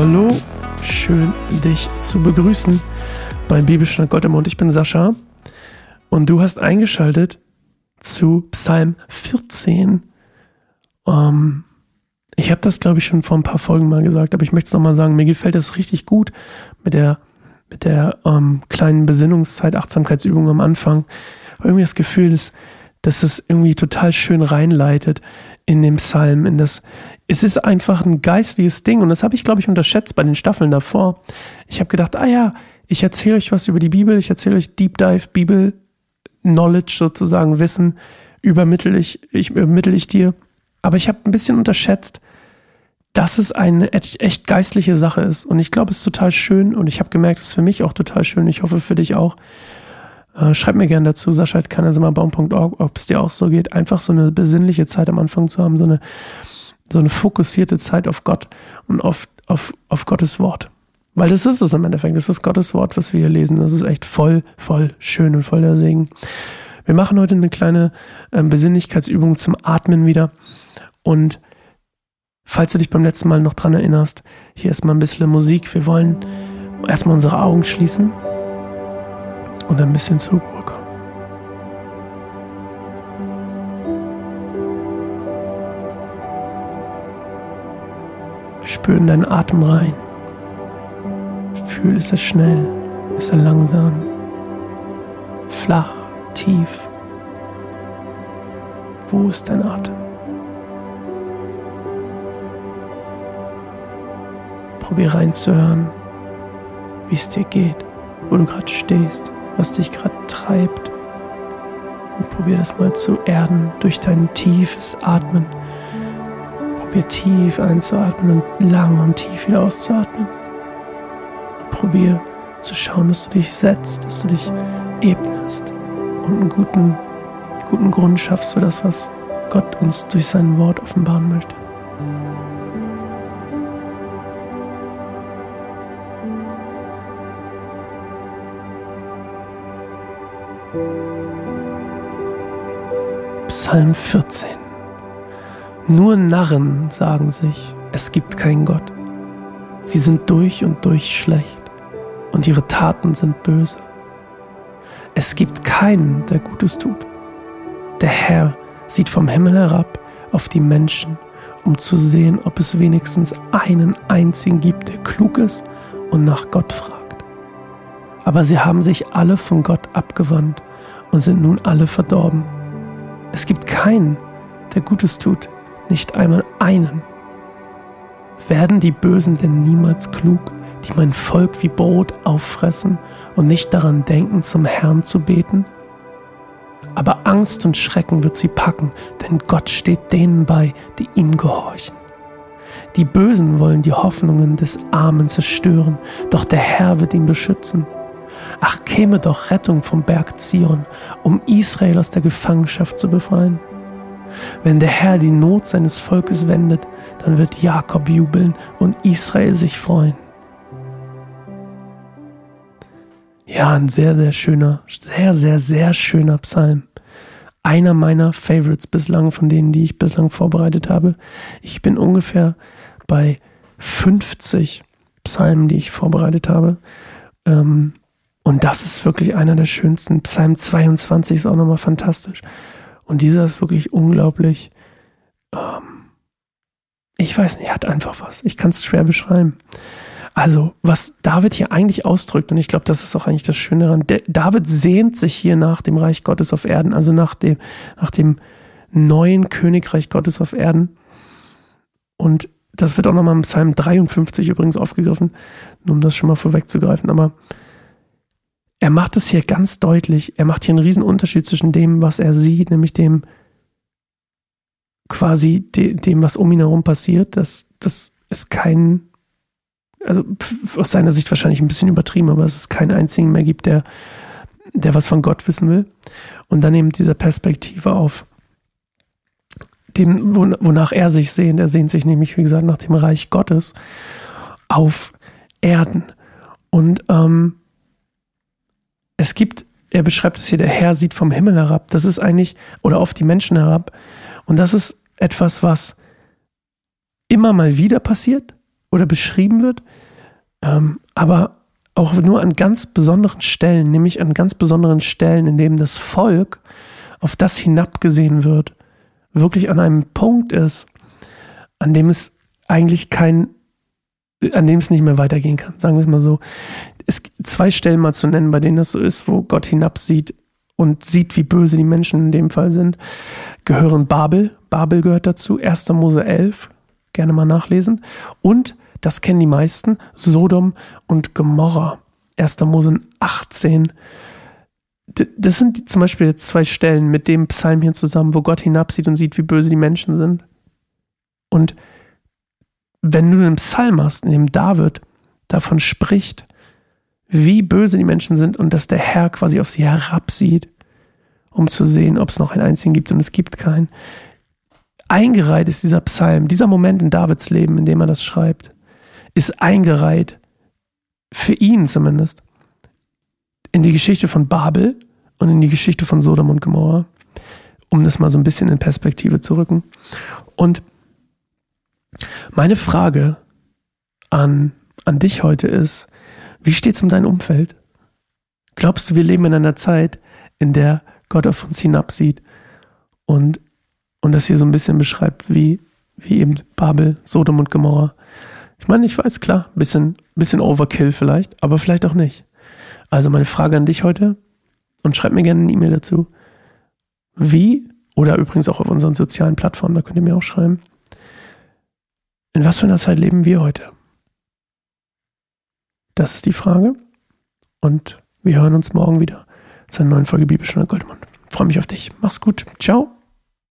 Hallo. Schön, dich zu begrüßen beim Bibelschnack Gott im Mund. Ich bin Sascha und du hast eingeschaltet zu Psalm 14. Ähm, ich habe das, glaube ich, schon vor ein paar Folgen mal gesagt, aber ich möchte es nochmal sagen. Mir gefällt das richtig gut mit der, mit der ähm, kleinen Besinnungszeit, Achtsamkeitsübung am Anfang. Irgendwie das Gefühl, dass, dass es irgendwie total schön reinleitet in dem Psalm, in das, es ist einfach ein geistliches Ding und das habe ich, glaube ich, unterschätzt bei den Staffeln davor. Ich habe gedacht, ah ja, ich erzähle euch was über die Bibel, ich erzähle euch Deep Dive Bibel Knowledge sozusagen, Wissen übermittel ich, ich übermittel ich dir. Aber ich habe ein bisschen unterschätzt, dass es eine echt geistliche Sache ist. Und ich glaube, es ist total schön und ich habe gemerkt, es ist für mich auch total schön. Ich hoffe für dich auch. Äh, schreib mir gerne dazu, sascha.kannesimmerbaum.org, ob es dir auch so geht, einfach so eine besinnliche Zeit am Anfang zu haben, so eine so eine fokussierte Zeit auf Gott und auf, auf, auf Gottes Wort. Weil das ist es im Endeffekt. Das ist Gottes Wort, was wir hier lesen. Das ist echt voll, voll schön und voll der Segen. Wir machen heute eine kleine äh, Besinnlichkeitsübung zum Atmen wieder. Und falls du dich beim letzten Mal noch dran erinnerst, hier erstmal ein bisschen Musik. Wir wollen erstmal unsere Augen schließen und ein bisschen zur Ruhe kommen. Spür in deinen Atem rein. Fühl, ist er schnell, ist er langsam, flach, tief. Wo ist dein Atem? Probier reinzuhören, wie es dir geht, wo du gerade stehst, was dich gerade treibt. Und probier das mal zu erden durch dein tiefes Atmen Probier tief einzuatmen und lang und tief wieder auszuatmen. Und probier zu schauen, dass du dich setzt, dass du dich ebnest und einen guten, guten Grund schaffst für das, was Gott uns durch sein Wort offenbaren möchte. Psalm 14 nur Narren sagen sich, es gibt keinen Gott. Sie sind durch und durch schlecht und ihre Taten sind böse. Es gibt keinen, der Gutes tut. Der Herr sieht vom Himmel herab auf die Menschen, um zu sehen, ob es wenigstens einen einzigen gibt, der klug ist und nach Gott fragt. Aber sie haben sich alle von Gott abgewandt und sind nun alle verdorben. Es gibt keinen, der Gutes tut, nicht einmal einen. Werden die Bösen denn niemals klug, die mein Volk wie Brot auffressen und nicht daran denken, zum Herrn zu beten? Aber Angst und Schrecken wird sie packen, denn Gott steht denen bei, die ihm gehorchen. Die Bösen wollen die Hoffnungen des Armen zerstören, doch der Herr wird ihn beschützen. Ach, käme doch Rettung vom Berg Zion, um Israel aus der Gefangenschaft zu befreien. Wenn der Herr die Not seines Volkes wendet, dann wird Jakob jubeln und Israel sich freuen. Ja, ein sehr, sehr schöner, sehr, sehr, sehr schöner Psalm. Einer meiner Favorites bislang, von denen, die ich bislang vorbereitet habe. Ich bin ungefähr bei 50 Psalmen, die ich vorbereitet habe. Ähm, und das ist wirklich einer der schönsten. Psalm 22 ist auch nochmal fantastisch. Und dieser ist wirklich unglaublich. Ähm, ich weiß nicht, hat einfach was. Ich kann es schwer beschreiben. Also, was David hier eigentlich ausdrückt, und ich glaube, das ist auch eigentlich das Schöne daran, David sehnt sich hier nach dem Reich Gottes auf Erden, also nach dem, nach dem neuen Königreich Gottes auf Erden. Und das wird auch nochmal im Psalm 53 übrigens aufgegriffen, nur um das schon mal vorwegzugreifen. Aber er macht es hier ganz deutlich. Er macht hier einen riesen Unterschied zwischen dem, was er sieht, nämlich dem quasi de, dem, was um ihn herum passiert. Das, das ist kein, also aus seiner Sicht wahrscheinlich ein bisschen übertrieben, aber es ist keinen einzigen mehr gibt, der, der was von Gott wissen will. Und dann eben diese Perspektive auf dem, wonach er sich sehnt. Er sehnt sich nämlich, wie gesagt, nach dem Reich Gottes auf Erden. Und ähm, es gibt, er beschreibt es hier, der Herr sieht vom Himmel herab. Das ist eigentlich, oder auf die Menschen herab. Und das ist etwas, was immer mal wieder passiert, oder beschrieben wird, ähm, aber auch nur an ganz besonderen Stellen, nämlich an ganz besonderen Stellen, in denen das Volk, auf das hinabgesehen wird, wirklich an einem Punkt ist, an dem es eigentlich kein, an dem es nicht mehr weitergehen kann, sagen wir es mal so. Es gibt zwei Stellen mal zu nennen, bei denen das so ist, wo Gott hinabsieht und sieht, wie böse die Menschen in dem Fall sind, gehören Babel. Babel gehört dazu, 1. Mose 11, gerne mal nachlesen. Und, das kennen die meisten, Sodom und Gomorra. 1. Mose 18. Das sind zum Beispiel jetzt zwei Stellen mit dem Psalm hier zusammen, wo Gott hinabsieht und sieht, wie böse die Menschen sind. Und wenn du einen Psalm hast, in dem David davon spricht, wie böse die Menschen sind und dass der Herr quasi auf sie herabsieht, um zu sehen, ob es noch einen einzigen gibt und es gibt keinen. Eingereiht ist dieser Psalm, dieser Moment in Davids Leben, in dem er das schreibt, ist eingereiht, für ihn zumindest, in die Geschichte von Babel und in die Geschichte von Sodom und Gomorra, um das mal so ein bisschen in Perspektive zu rücken. Und meine Frage an, an dich heute ist, wie steht es um dein Umfeld? Glaubst du, wir leben in einer Zeit, in der Gott auf uns hinabsieht und, und das hier so ein bisschen beschreibt, wie, wie eben Babel, Sodom und Gomorra? Ich meine, ich weiß, klar, bisschen, bisschen Overkill vielleicht, aber vielleicht auch nicht. Also meine Frage an dich heute und schreib mir gerne eine E-Mail dazu. Wie, oder übrigens auch auf unseren sozialen Plattformen, da könnt ihr mir auch schreiben, in was für einer Zeit leben wir heute? Das ist die Frage. Und wir hören uns morgen wieder zu einer neuen Folge Bibelstunde Goldmund. Freue mich auf dich. Mach's gut. Ciao.